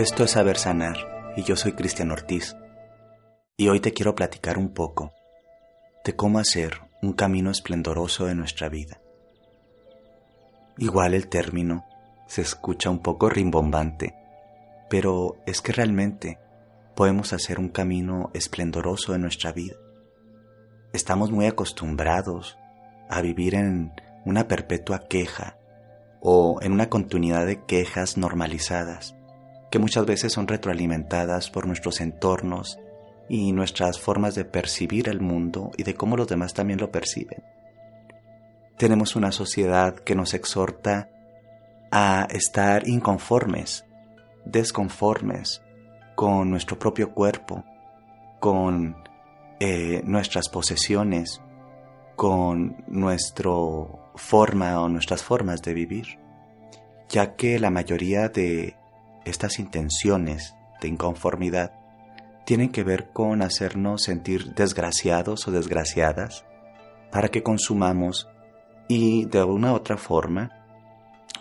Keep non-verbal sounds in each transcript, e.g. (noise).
Esto es Saber Sanar y yo soy Cristian Ortiz. Y hoy te quiero platicar un poco de cómo hacer un camino esplendoroso de nuestra vida. Igual el término se escucha un poco rimbombante, pero es que realmente podemos hacer un camino esplendoroso de nuestra vida. Estamos muy acostumbrados a vivir en una perpetua queja o en una continuidad de quejas normalizadas que muchas veces son retroalimentadas por nuestros entornos y nuestras formas de percibir el mundo y de cómo los demás también lo perciben. Tenemos una sociedad que nos exhorta a estar inconformes, desconformes con nuestro propio cuerpo, con eh, nuestras posesiones, con nuestra forma o nuestras formas de vivir, ya que la mayoría de estas intenciones de inconformidad tienen que ver con hacernos sentir desgraciados o desgraciadas para que consumamos y de una u otra forma,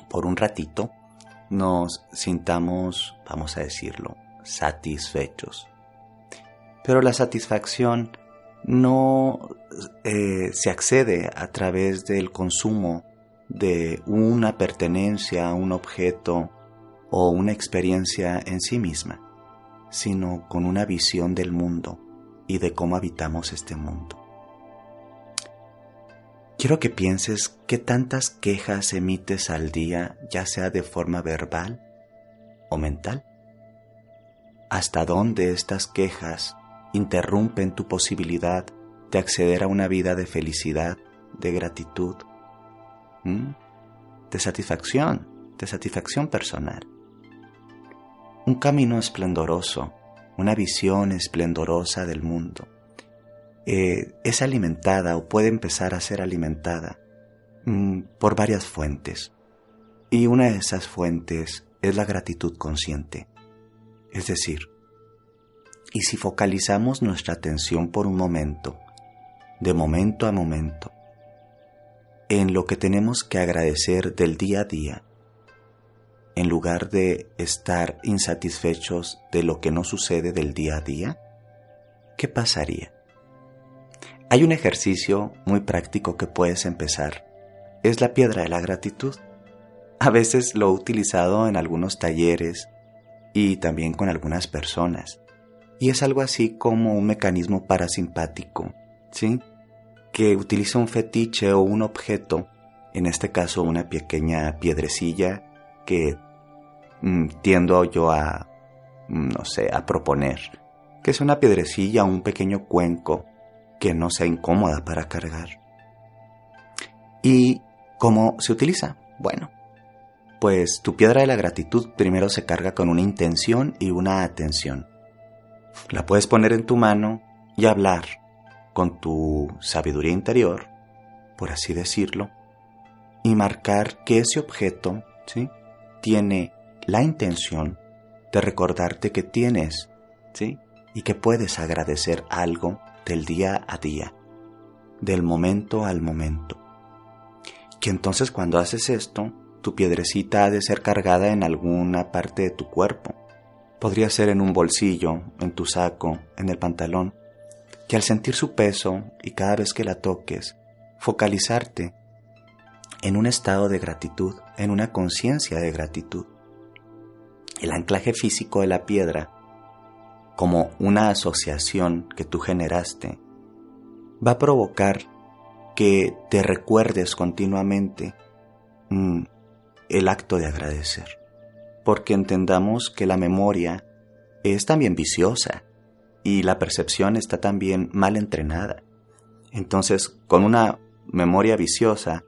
por un ratito, nos sintamos, vamos a decirlo, satisfechos. Pero la satisfacción no eh, se accede a través del consumo de una pertenencia a un objeto o una experiencia en sí misma, sino con una visión del mundo y de cómo habitamos este mundo. Quiero que pienses qué tantas quejas emites al día, ya sea de forma verbal o mental. ¿Hasta dónde estas quejas interrumpen tu posibilidad de acceder a una vida de felicidad, de gratitud, de satisfacción, de satisfacción personal? Un camino esplendoroso, una visión esplendorosa del mundo. Eh, es alimentada o puede empezar a ser alimentada mm, por varias fuentes. Y una de esas fuentes es la gratitud consciente. Es decir, y si focalizamos nuestra atención por un momento, de momento a momento, en lo que tenemos que agradecer del día a día, en lugar de estar insatisfechos de lo que no sucede del día a día? ¿Qué pasaría? Hay un ejercicio muy práctico que puedes empezar. Es la piedra de la gratitud. A veces lo he utilizado en algunos talleres y también con algunas personas. Y es algo así como un mecanismo parasimpático, ¿sí? Que utiliza un fetiche o un objeto, en este caso una pequeña piedrecilla que Mm, tiendo yo a, mm, no sé, a proponer que es una piedrecilla o un pequeño cuenco que no sea incómoda para cargar. ¿Y cómo se utiliza? Bueno, pues tu piedra de la gratitud primero se carga con una intención y una atención. La puedes poner en tu mano y hablar con tu sabiduría interior, por así decirlo, y marcar que ese objeto ¿sí? Tiene la intención de recordarte que tienes, ¿sí? Y que puedes agradecer algo del día a día, del momento al momento. Que entonces cuando haces esto, tu piedrecita ha de ser cargada en alguna parte de tu cuerpo. Podría ser en un bolsillo, en tu saco, en el pantalón, que al sentir su peso y cada vez que la toques, focalizarte en un estado de gratitud, en una conciencia de gratitud el anclaje físico de la piedra, como una asociación que tú generaste, va a provocar que te recuerdes continuamente mm, el acto de agradecer. Porque entendamos que la memoria es también viciosa y la percepción está también mal entrenada. Entonces, con una memoria viciosa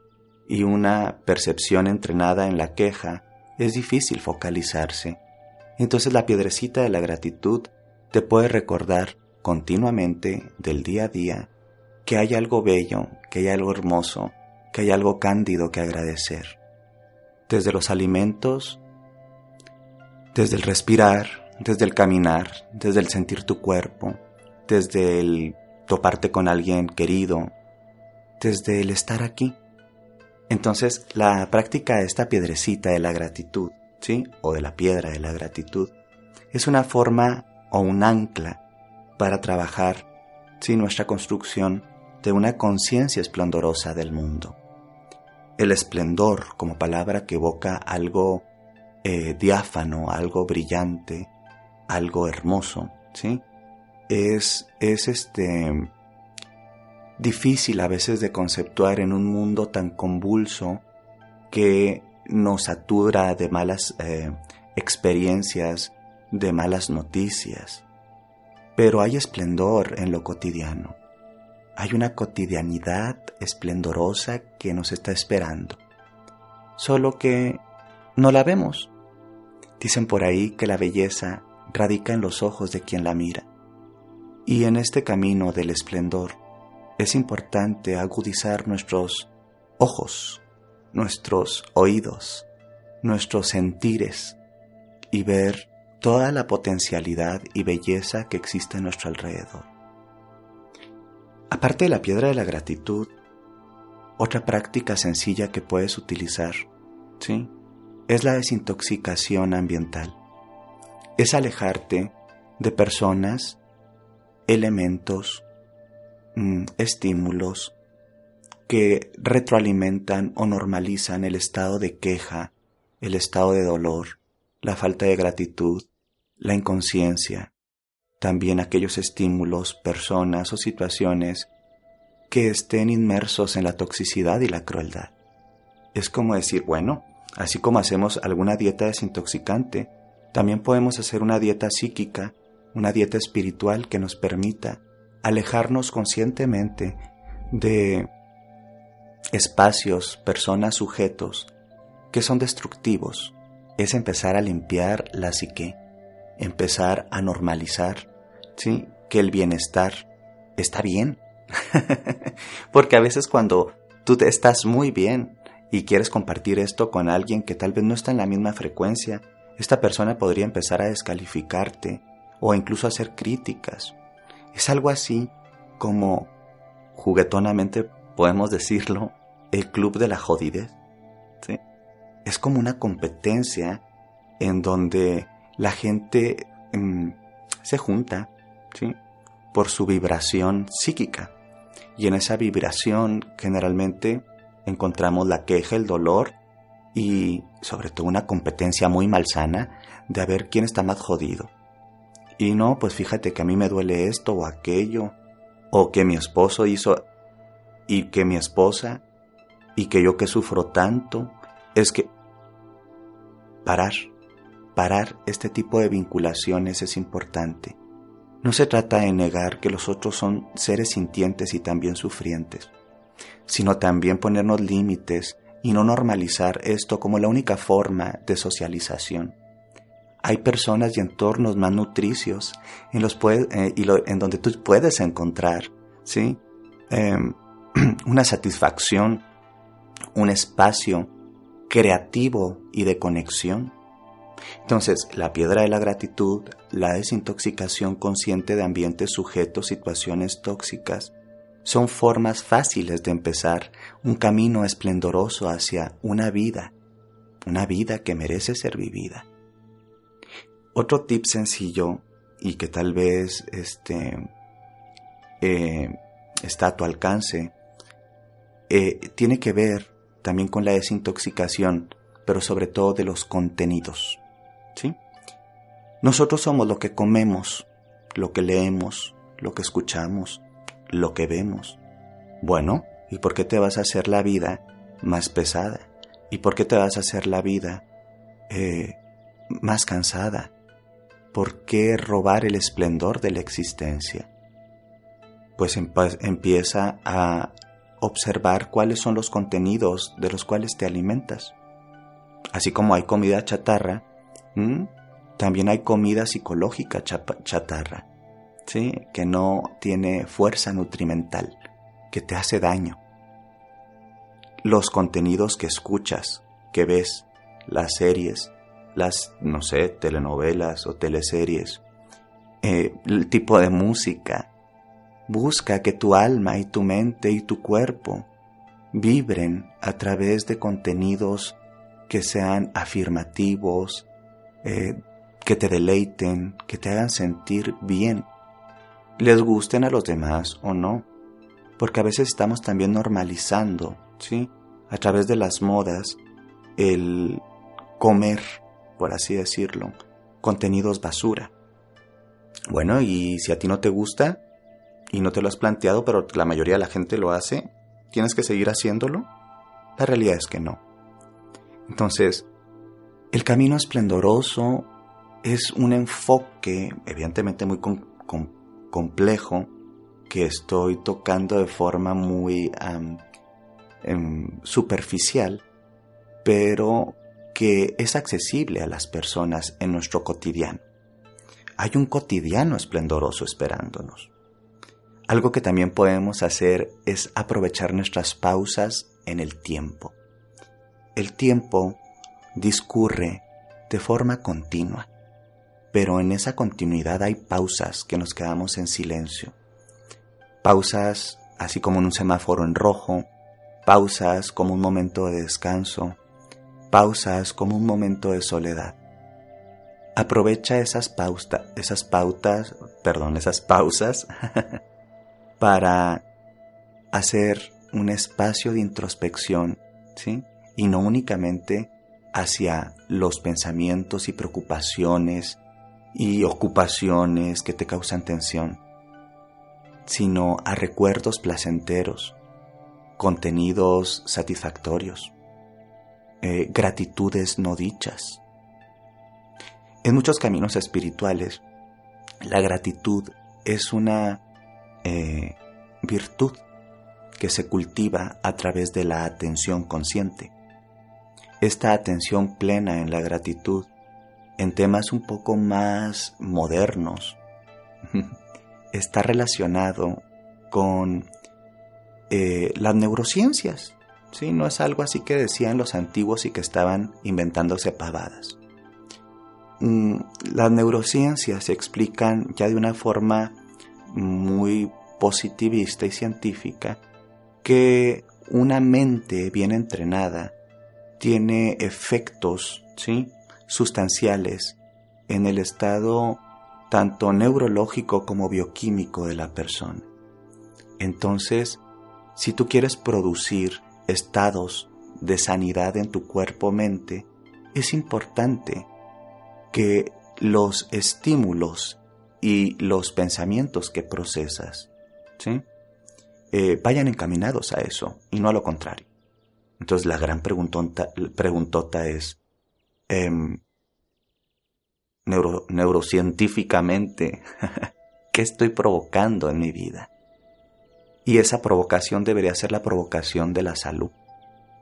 y una percepción entrenada en la queja, es difícil focalizarse. Entonces la piedrecita de la gratitud te puede recordar continuamente del día a día que hay algo bello, que hay algo hermoso, que hay algo cándido que agradecer. Desde los alimentos, desde el respirar, desde el caminar, desde el sentir tu cuerpo, desde el toparte con alguien querido, desde el estar aquí. Entonces, la práctica de esta piedrecita de la gratitud, ¿sí? O de la piedra de la gratitud, es una forma o un ancla para trabajar sin nuestra construcción de una conciencia esplendorosa del mundo. El esplendor como palabra que evoca algo eh, diáfano, algo brillante, algo hermoso, ¿sí? Es, es este, difícil a veces de conceptuar en un mundo tan convulso que nos satura de malas eh, experiencias, de malas noticias. Pero hay esplendor en lo cotidiano. Hay una cotidianidad esplendorosa que nos está esperando. Solo que no la vemos. Dicen por ahí que la belleza radica en los ojos de quien la mira. Y en este camino del esplendor es importante agudizar nuestros ojos, nuestros oídos, nuestros sentires y ver toda la potencialidad y belleza que existe a nuestro alrededor. Aparte de la piedra de la gratitud, otra práctica sencilla que puedes utilizar, ¿sí? Es la desintoxicación ambiental. Es alejarte de personas, elementos, mm, estímulos que retroalimentan o normalizan el estado de queja, el estado de dolor, la falta de gratitud, la inconsciencia, también aquellos estímulos, personas o situaciones que estén inmersos en la toxicidad y la crueldad. Es como decir, bueno, así como hacemos alguna dieta desintoxicante, también podemos hacer una dieta psíquica, una dieta espiritual que nos permita alejarnos conscientemente de espacios, personas, sujetos que son destructivos. Es empezar a limpiar la psique, empezar a normalizar, ¿sí? Que el bienestar está bien. (laughs) Porque a veces cuando tú estás muy bien y quieres compartir esto con alguien que tal vez no está en la misma frecuencia, esta persona podría empezar a descalificarte o incluso hacer críticas. Es algo así como, juguetonamente podemos decirlo, el club de la jodidez. ¿sí? Es como una competencia en donde la gente mm, se junta ¿sí? por su vibración psíquica. Y en esa vibración generalmente encontramos la queja, el dolor y sobre todo una competencia muy malsana de ver quién está más jodido. Y no, pues fíjate que a mí me duele esto o aquello, o que mi esposo hizo y que mi esposa y que yo que sufro tanto, es que parar, parar este tipo de vinculaciones es importante. No se trata de negar que los otros son seres sintientes y también sufrientes, sino también ponernos límites y no normalizar esto como la única forma de socialización. Hay personas y entornos más nutricios en, los eh, y en donde tú puedes encontrar ¿sí? Em, (clears throat) una satisfacción un espacio creativo y de conexión. Entonces, la piedra de la gratitud, la desintoxicación consciente de ambientes sujetos, situaciones tóxicas, son formas fáciles de empezar un camino esplendoroso hacia una vida, una vida que merece ser vivida. Otro tip sencillo y que tal vez este, eh, está a tu alcance, eh, tiene que ver también con la desintoxicación, pero sobre todo de los contenidos. ¿sí? Nosotros somos lo que comemos, lo que leemos, lo que escuchamos, lo que vemos. Bueno, ¿y por qué te vas a hacer la vida más pesada? ¿Y por qué te vas a hacer la vida eh, más cansada? ¿Por qué robar el esplendor de la existencia? Pues empieza a observar cuáles son los contenidos de los cuales te alimentas. Así como hay comida chatarra, también hay comida psicológica chatarra, ¿sí? que no tiene fuerza nutrimental, que te hace daño. Los contenidos que escuchas, que ves, las series, las, no sé, telenovelas o teleseries, eh, el tipo de música, Busca que tu alma y tu mente y tu cuerpo vibren a través de contenidos que sean afirmativos, eh, que te deleiten, que te hagan sentir bien, les gusten a los demás o no, porque a veces estamos también normalizando, ¿sí? A través de las modas, el comer, por así decirlo, contenidos basura. Bueno, y si a ti no te gusta y no te lo has planteado, pero la mayoría de la gente lo hace, ¿tienes que seguir haciéndolo? La realidad es que no. Entonces, el camino esplendoroso es un enfoque, evidentemente muy complejo, que estoy tocando de forma muy em, superficial, pero que es accesible a las personas en nuestro cotidiano. Hay un cotidiano esplendoroso esperándonos. Algo que también podemos hacer es aprovechar nuestras pausas en el tiempo. El tiempo discurre de forma continua, pero en esa continuidad hay pausas que nos quedamos en silencio. Pausas así como en un semáforo en rojo, pausas como un momento de descanso, pausas como un momento de soledad. Aprovecha esas, esas pautas, perdón, esas pausas (laughs) para hacer un espacio de introspección, ¿sí? Y no únicamente hacia los pensamientos y preocupaciones y ocupaciones que te causan tensión, sino a recuerdos placenteros, contenidos satisfactorios. Eh, gratitudes no dichas. En muchos caminos espirituales, la gratitud es una eh, virtud que se cultiva a través de la atención consciente. Esta atención plena en la gratitud, en temas un poco más modernos, (laughs) está relacionado con eh, las neurociencias. ¿Sí? No es algo así que decían los antiguos y que estaban inventándose pavadas. Mm, las neurociencias explican ya de una forma muy positivista y científica que una mente bien entrenada tiene efectos ¿sí? sustanciales en el estado tanto neurológico como bioquímico de la persona. Entonces, si tú quieres producir estados de sanidad en tu cuerpo-mente, es importante que los estímulos y los pensamientos que procesas ¿sí? Eh, vayan encaminados a eso y no a lo contrario. Entonces la gran preguntota, es, em, neurocientíficamente, (laughs) ¿qué estoy provocando en mi vida? Y esa provocación debería ser la provocación de la salud,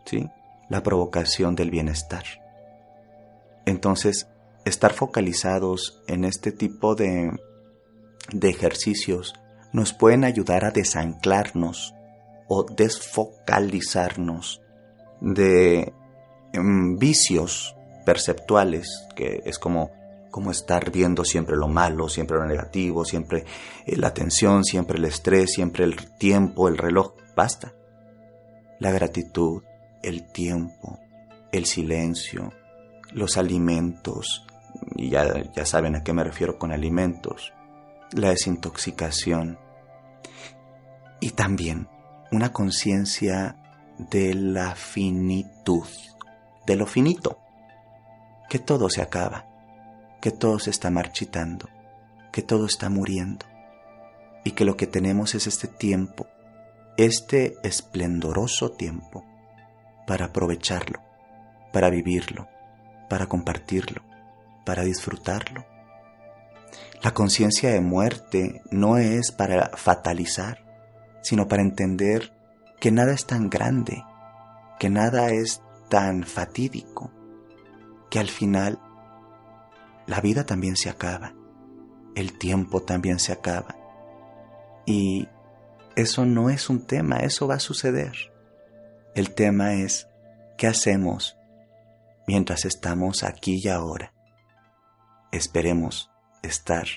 ¿sí? La provocación del bienestar. Entonces, estar focalizados en este tipo de, de ejercicios nos pueden ayudar a desanclarnos o desfocalizarnos de em, vicios perceptuales, que es como como estar viendo siempre lo malo, siempre lo negativo, siempre eh, la tensión, siempre el estrés, siempre el tiempo, el reloj. Basta. La gratitud, el tiempo, el silencio, los alimentos, y ya, ya saben a qué me refiero con alimentos, la desintoxicación y también una conciencia de la finitud, de lo finito, que todo se acaba que todo se está marchitando, que todo está muriendo y que lo que tenemos es este tiempo, este esplendoroso tiempo para aprovecharlo, para vivirlo, para compartirlo, para disfrutarlo. La conciencia de muerte no es para fatalizar, sino para entender que nada es tan grande, que nada es tan fatídico, que al final la vida también se acaba, el tiempo también se acaba. Y eso no es un tema, eso va a suceder. El tema es, ¿qué hacemos mientras estamos aquí y ahora? Esperemos estar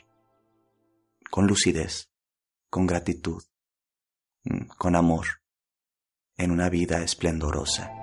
con lucidez, con gratitud, mm, con amor, en una vida esplendorosa.